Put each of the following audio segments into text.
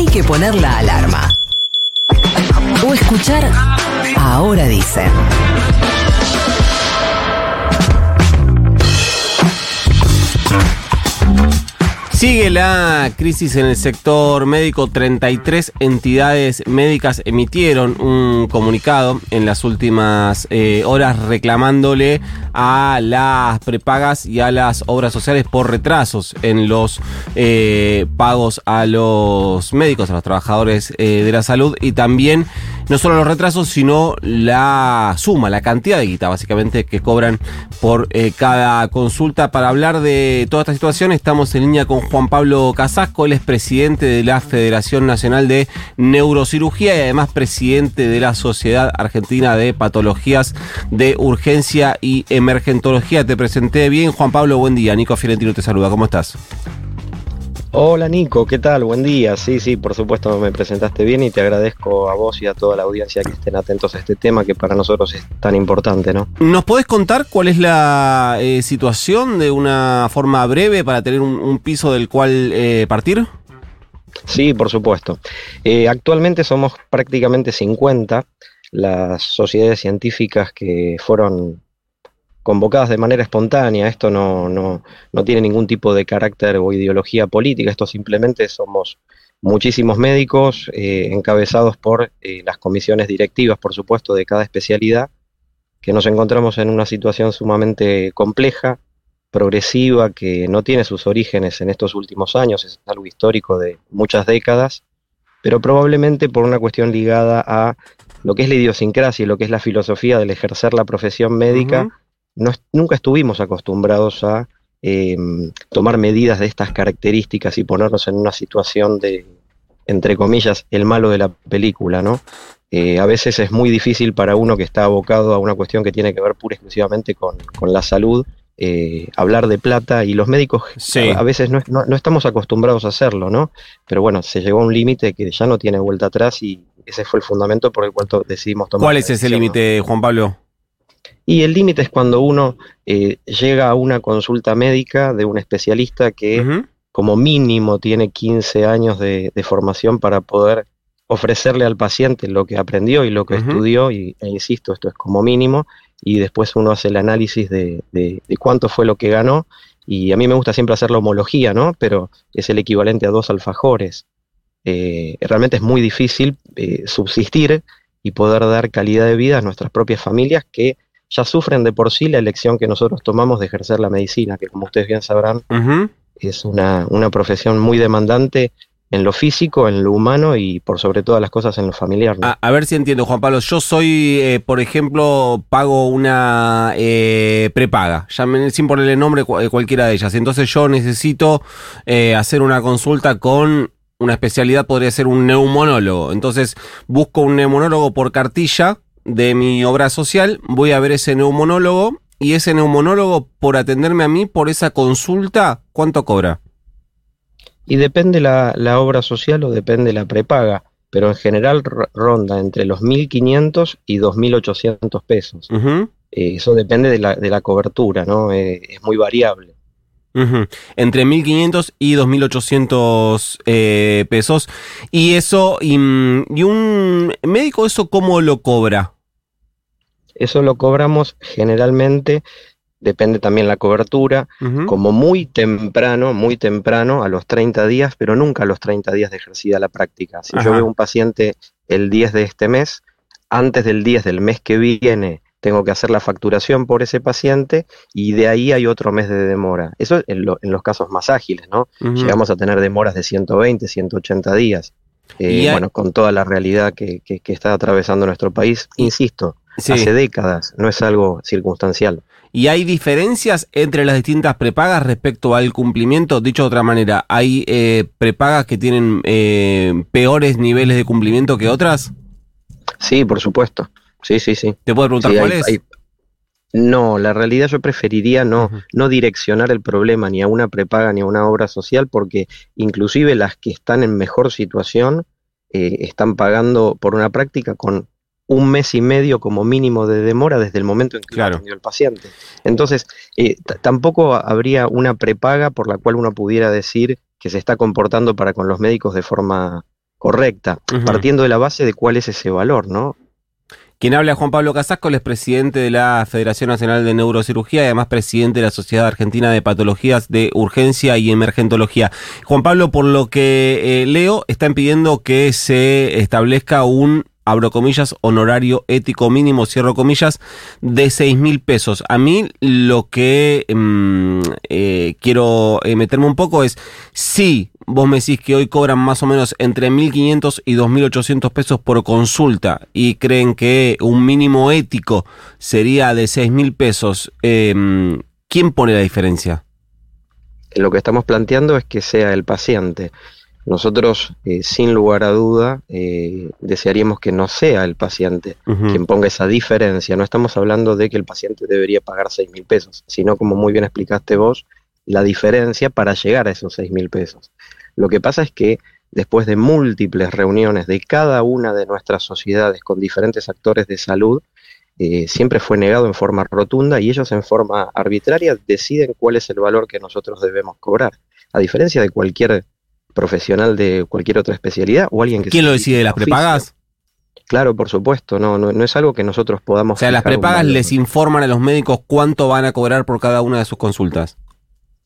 hay que poner la alarma. O escuchar Ahora dicen. Sigue la crisis en el sector médico. 33 entidades médicas emitieron un comunicado en las últimas eh, horas reclamándole a las prepagas y a las obras sociales por retrasos en los eh, pagos a los médicos, a los trabajadores eh, de la salud y también no solo los retrasos, sino la suma, la cantidad de guita básicamente que cobran por cada consulta. Para hablar de toda esta situación estamos en línea con Juan Pablo Casasco, él es presidente de la Federación Nacional de Neurocirugía y además presidente de la Sociedad Argentina de Patologías de Urgencia y Emergentología. Te presenté bien, Juan Pablo, buen día. Nico Fiorentino te saluda, ¿cómo estás? Hola Nico, ¿qué tal? Buen día. Sí, sí, por supuesto me presentaste bien y te agradezco a vos y a toda la audiencia que estén atentos a este tema que para nosotros es tan importante, ¿no? ¿Nos podés contar cuál es la eh, situación de una forma breve para tener un, piso del cual eh, partir? Sí, por supuesto. Eh, actualmente somos prácticamente 50 las sociedades científicas que fueron convocadas de manera espontánea, esto no, no, no, tiene ningún tipo de carácter o ideología política, esto simplemente somos muchísimos médicos eh, encabezados por eh, las comisiones directivas, por supuesto, de cada especialidad, que nos encontramos en una situación sumamente compleja, progresiva, que no tiene sus orígenes en estos últimos años, es algo histórico de muchas décadas, pero probablemente por una cuestión ligada a lo que es la idiosincrasia y lo que es la filosofía del ejercer la profesión médica, nunca estuvimos acostumbrados a em, tomar medidas de estas características y ponernos en una situación de, entre comillas, el malo de la película, ¿no? Eh, a veces es muy difícil para uno que está abocado a una cuestión que tiene que ver pura y exclusivamente con, la salud, eh, hablar de plata y los médicos a, veces no, no, estamos acostumbrados a hacerlo, ¿no? Pero bueno, se llegó a un límite que ya no tiene vuelta atrás y ese fue el fundamento por el cual decidimos tomar. ¿Cuál es ese límite, Juan Pablo? Y el límite es cuando uno eh, llega a una consulta médica de un especialista que como mínimo tiene 15 años de, formación para poder ofrecerle al paciente lo que aprendió y lo que estudió, y, e insisto, esto es como mínimo, y después uno hace el análisis de, cuánto fue lo que ganó, y a mí me gusta siempre hacer la homología, ¿no? Pero es el equivalente a dos alfajores. Eh, realmente es muy difícil eh, subsistir y poder dar calidad de vida a nuestras propias familias que ya sufren de por sí la elección que nosotros tomamos de ejercer la medicina, que como ustedes bien sabrán, es una, una, profesión muy demandante en lo físico, en lo humano y por sobre todas las cosas en lo familiar. A, ver si entiendo, Juan Pablo. Yo soy, eh, por ejemplo, pago una eh, prepaga, sin ponerle nombre cualquiera de ellas. Entonces yo necesito eh, hacer una consulta con una especialidad, podría ser un neumonólogo. Entonces busco un neumonólogo por cartilla de mi obra social, voy a ver ese neumonólogo y ese neumonólogo por atenderme a mí por esa consulta, ¿cuánto cobra? Y depende la, la obra social o depende la prepaga, pero en general ronda entre los 1.500 y 2.800 pesos. Eh, eso depende de la, de la cobertura, ¿no? Eh, es muy variable. Entre 1.500 y 2.800 eh, pesos. Y eso, y, un médico, ¿eso cómo lo cobra? Eso lo cobramos generalmente, depende también la cobertura, como muy temprano, muy temprano, a los 30 días, pero nunca a los 30 días de ejercida la práctica. Si yo veo un paciente el 10 de este mes, antes del 10 del mes que viene, tengo que hacer la facturación por ese paciente y de ahí hay otro mes de demora. Eso en, los casos más ágiles, ¿no? Llegamos a tener demoras de 120, 180 días. Eh, bueno, con toda la realidad que, está atravesando nuestro país, insisto, hace décadas, no es algo circunstancial. ¿Y hay diferencias entre las distintas prepagas respecto al cumplimiento? Dicho de otra manera, ¿hay eh, prepagas que tienen eh, peores niveles de cumplimiento que otras? Sí, por supuesto. Sí, sí, sí. ¿Te puedo preguntar cuál es? No, la realidad yo preferiría no, no direccionar el problema ni a una prepaga ni a una obra social porque inclusive las que están en mejor situación eh, están pagando por una práctica con un mes y medio como mínimo de demora desde el momento en que claro. atendió el paciente. Entonces, eh, tampoco habría una prepaga por la cual uno pudiera decir que se está comportando para con los médicos de forma correcta, partiendo de la base de cuál es ese valor, ¿no? Quien habla es Juan Pablo Casasco, él es presidente de la Federación Nacional de Neurocirugía y además presidente de la Sociedad Argentina de Patologías de Urgencia y Emergentología. Juan Pablo, por lo que eh, leo, están pidiendo que se establezca un abro comillas, honorario ético mínimo, cierro comillas, de 6 mil pesos. A mí lo que mm, eh, quiero eh, meterme un poco es, si vos me decís que hoy cobran más o menos entre 1.500 y 2.800 pesos por consulta y creen que un mínimo ético sería de 6 mil pesos, em, ¿quién pone la diferencia? Lo que estamos planteando es que sea el paciente. Nosotros, eh, sin lugar a duda, eh, desearíamos que no sea el paciente quien ponga esa diferencia. No estamos hablando de que el paciente debería pagar 6 mil pesos, sino, como muy bien explicaste vos, la diferencia para llegar a esos 6 mil pesos. Lo que pasa es que después de múltiples reuniones de cada una de nuestras sociedades con diferentes actores de salud, eh, siempre fue negado en forma rotunda y ellos en forma arbitraria deciden cuál es el valor que nosotros debemos cobrar. A diferencia de cualquier profesional de cualquier otra especialidad o alguien que... ¿Quién lo decide? ¿Las prepagas? Claro, por supuesto, no, no, es algo que nosotros podamos... O sea, las prepagas les informan a los médicos cuánto van a cobrar por cada una de sus consultas.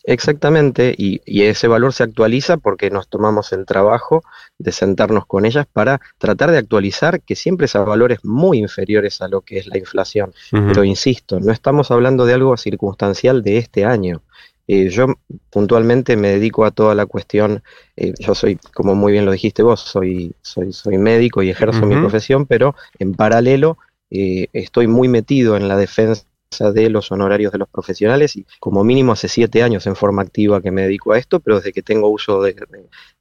Exactamente, y, ese valor se actualiza porque nos tomamos el trabajo de sentarnos con ellas para tratar de actualizar que siempre es a valores muy inferiores a lo que es la inflación. Pero insisto, no estamos hablando de algo circunstancial de este año. Eh, yo puntualmente me dedico a toda la cuestión, eh, yo soy, como muy bien lo dijiste vos, soy, soy, soy médico y ejerzo mi profesión, pero en paralelo eh, estoy muy metido en la defensa de los honorarios de los profesionales y como mínimo hace siete años en forma activa que me dedico a esto, pero desde que tengo uso de,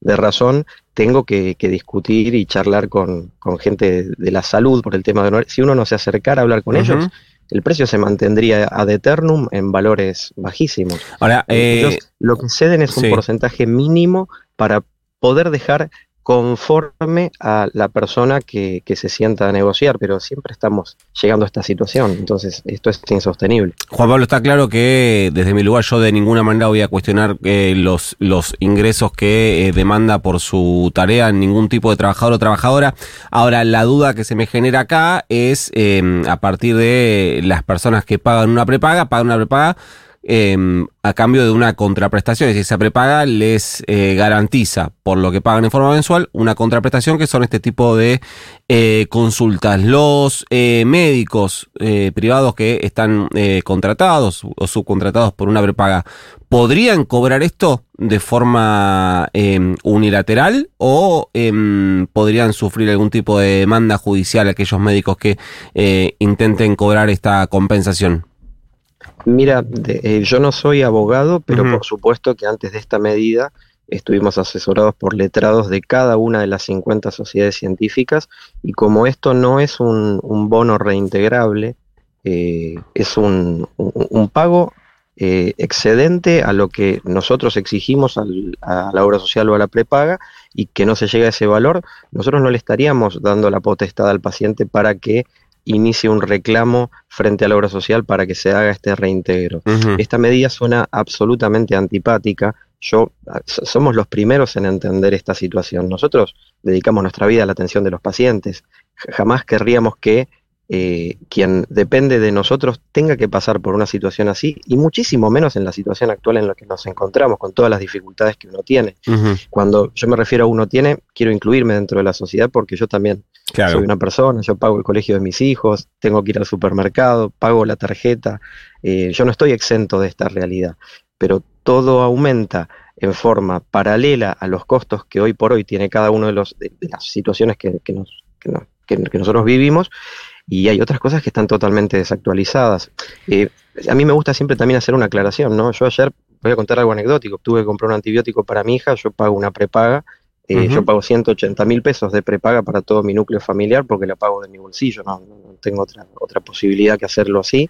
razón tengo que, discutir y charlar con, gente de, la salud por el tema de honorarios. Si uno no se acercara a hablar con ellos, el precio se mantendría ad eternum en valores bajísimos. Ahora, eh, lo que ceden es un porcentaje mínimo para poder dejar conforme a la persona que, se sienta a negociar, pero siempre estamos llegando a esta situación, entonces esto es insostenible. Juan Pablo, está claro que desde mi lugar yo de ninguna manera voy a cuestionar eh, los, los ingresos que eh, demanda por su tarea ningún tipo de trabajador o trabajadora. Ahora, la duda que se me genera acá es em, a partir de las personas que pagan una prepaga, pagan una prepaga, Em, a cambio de una contraprestación. Es decir, esa prepaga les eh, garantiza, por lo que pagan en forma mensual, una contraprestación que son este tipo de eh, consultas. Los eh, médicos privados que están contratados o subcontratados por una prepaga, ¿podrían cobrar esto de forma em, unilateral o em, podrían sufrir algún tipo de demanda judicial aquellos médicos que intenten cobrar esta compensación? Mira, eh, yo no soy abogado, pero por supuesto que antes de esta medida estuvimos asesorados por letrados de cada una de las 50 sociedades científicas y como esto no es un, bono reintegrable, eh, es un, pago eh, excedente a lo que nosotros exigimos a la obra social o a la prepaga y que no se llega a ese valor, nosotros no le estaríamos dando la potestad al paciente para que inicie un reclamo frente a la obra social para que se haga este reintegro. Esta medida suena absolutamente antipática. Yo, somos los primeros en entender esta situación. Nosotros dedicamos nuestra vida a la atención de los pacientes. Jamás querríamos que eh, quien depende de nosotros tenga que pasar por una situación así y muchísimo menos en la situación actual en la que nos encontramos con todas las dificultades que uno tiene. Cuando yo me refiero a uno tiene, quiero incluirme dentro de la sociedad porque yo también soy una persona, yo pago el colegio de mis hijos, tengo que ir al supermercado, pago la tarjeta, eh, yo no estoy exento de esta realidad, pero todo aumenta en forma paralela a los costos que hoy por hoy tiene cada uno de, los, de, las situaciones que, nos, que nosotros vivimos y hay otras cosas que están totalmente desactualizadas. Eh, a mí me gusta siempre también hacer una aclaración, ¿no? Yo ayer, voy a contar algo anecdótico, tuve que comprar un antibiótico para mi hija, yo pago una prepaga, eh, yo pago 180 mil pesos de prepaga para todo mi núcleo familiar porque la pago de mi bolsillo, no, tengo otra, otra posibilidad que hacerlo así.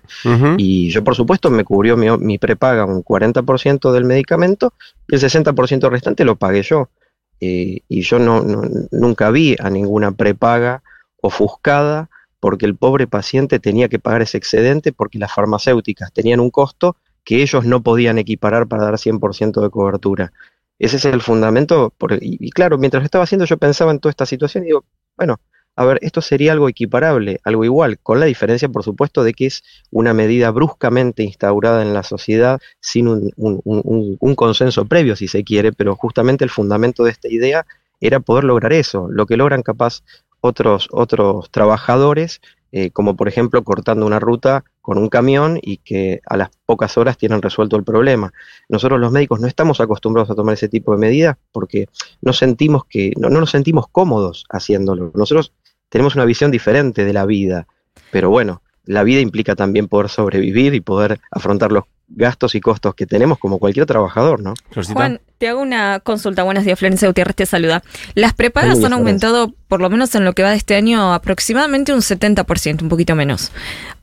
Y yo, por supuesto, me cubrió mi, prepaga un 40% del medicamento y el 60% restante lo pagué yo. Eh, y yo no, nunca vi a ninguna prepaga ofuscada porque el pobre paciente tenía que pagar ese excedente porque las farmacéuticas tenían un costo que ellos no podían equiparar para dar 100% de cobertura. Ese es el fundamento. y, claro, mientras estaba haciendo yo pensaba en toda esta situación y digo, bueno, a ver, esto sería algo equiparable, algo igual, con la diferencia, por supuesto, de que es una medida bruscamente instaurada en la sociedad sin un, consenso previo, si se quiere, pero justamente el fundamento de esta idea era poder lograr eso, lo que logran capaz otros, otros trabajadores, eh, como por ejemplo cortando una ruta con un camión y que a las pocas horas tienen resuelto el problema. Nosotros los médicos no estamos acostumbrados a tomar ese tipo de medidas porque no sentimos que, no, no nos sentimos cómodos haciéndolo. Nosotros tenemos una visión diferente de la vida, pero bueno, la vida implica también poder sobrevivir y poder afrontar los gastos y costos que tenemos como cualquier trabajador, ¿no? Juan, te hago una consulta. Buenos días, Florencia Gutiérrez te saluda. Las prepagas han aumentado, por lo menos en lo que va de este año, aproximadamente un 70%, un poquito menos.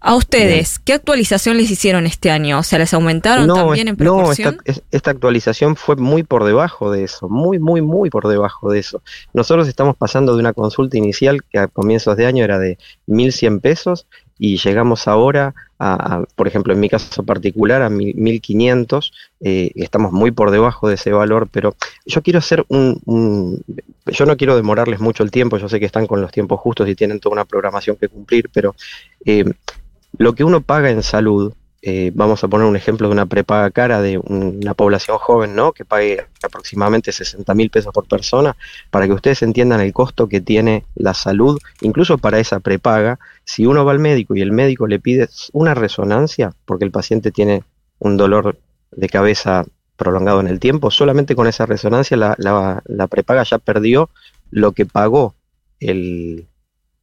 A ustedes, ¿qué actualización les hicieron este año? O sea, ¿les aumentaron también en proporción? No, esta, esta actualización fue muy por debajo de eso, muy, muy, muy por debajo de eso. Nosotros estamos pasando de una consulta inicial que a comienzos de año era de 1.100 pesos y llegamos ahora a, por ejemplo, en mi caso particular, a 1500, eh, estamos muy por debajo de ese valor, pero yo quiero hacer un, yo no quiero demorarles mucho el tiempo, yo sé que están con los tiempos justos y tienen toda una programación que cumplir, pero eh, lo que uno paga en salud, eh, vamos a poner un ejemplo de una prepaga cara de una población joven, ¿no? Que pague aproximadamente 60 mil pesos por persona, para que ustedes entiendan el costo que tiene la salud, incluso para esa prepaga. Si uno va al médico y el médico le pide una resonancia, porque el paciente tiene un dolor de cabeza prolongado en el tiempo, solamente con esa resonancia la, la prepaga ya perdió lo que pagó el,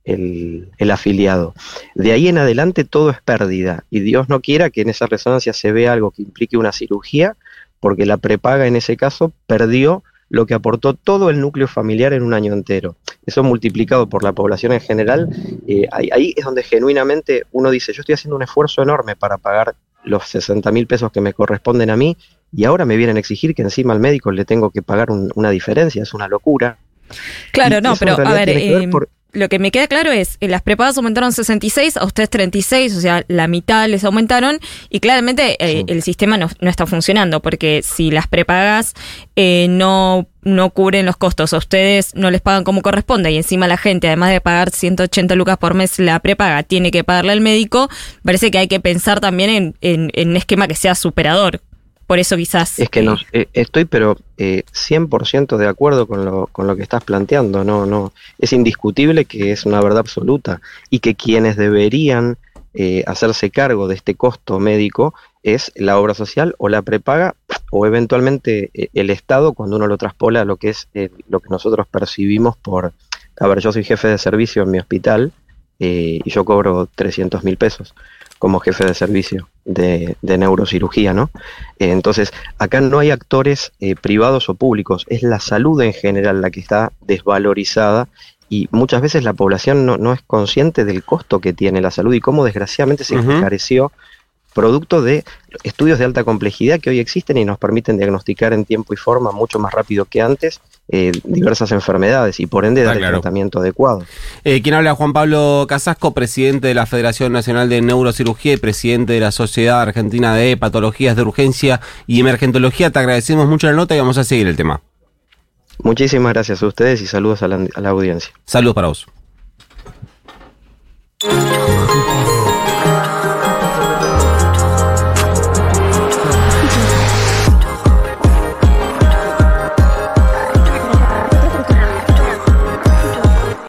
el, afiliado. De ahí en adelante todo es pérdida y Dios no quiera que en esa resonancia se vea algo que implique una cirugía, porque la prepaga en ese caso perdió lo que aportó todo el núcleo familiar en un año entero. Eso multiplicado por la población en general, eh, ahí, es donde genuinamente uno dice, yo estoy haciendo un esfuerzo enorme para pagar los 60 mil pesos que me corresponden a mí y ahora me vienen a exigir que encima al médico le tengo que pagar una diferencia, es una locura. Claro, no, pero a ver, lo que me queda claro es, eh, las prepagas aumentaron 66, a ustedes 36, o sea, la mitad les aumentaron y claramente eh, el sistema no, está funcionando porque si las prepagas eh, no, no cubren los costos, a ustedes no les pagan como corresponde y encima la gente, además de pagar 180 lucas por mes la prepaga, tiene que pagarle al médico, parece que hay que pensar también en, en, en un esquema que sea superador. Por eso quizás... Es que no, eh, estoy pero eh, 100% de acuerdo con lo, con lo que estás planteando. No, no, es indiscutible que es una verdad absoluta y que quienes deberían eh, hacerse cargo de este costo médico es la obra social o la prepaga o eventualmente eh, el Estado cuando uno lo traspola a lo que es lo que nosotros percibimos por... A ver, yo soy jefe de servicio en mi hospital y yo cobro 300 mil pesos como jefe de servicio de, neurocirugía, ¿no? Eh, entonces, acá no hay actores eh, privados o públicos, es la salud en general la que está desvalorizada y muchas veces la población no, es consciente del costo que tiene la salud y cómo desgraciadamente se encareció producto de estudios de alta complejidad que hoy existen y nos permiten diagnosticar en tiempo y forma mucho más rápido que antes eh, diversas enfermedades y por ende dar el tratamiento adecuado. Eh, ¿Quién habla? Juan Pablo Casasco, presidente de la Federación Nacional de Neurocirugía y presidente de la Sociedad Argentina de Patologías de Urgencia y Emergentología. Te agradecemos mucho la nota y vamos a seguir el tema. Muchísimas gracias a ustedes y saludos a la, a la audiencia. Saludos para vos.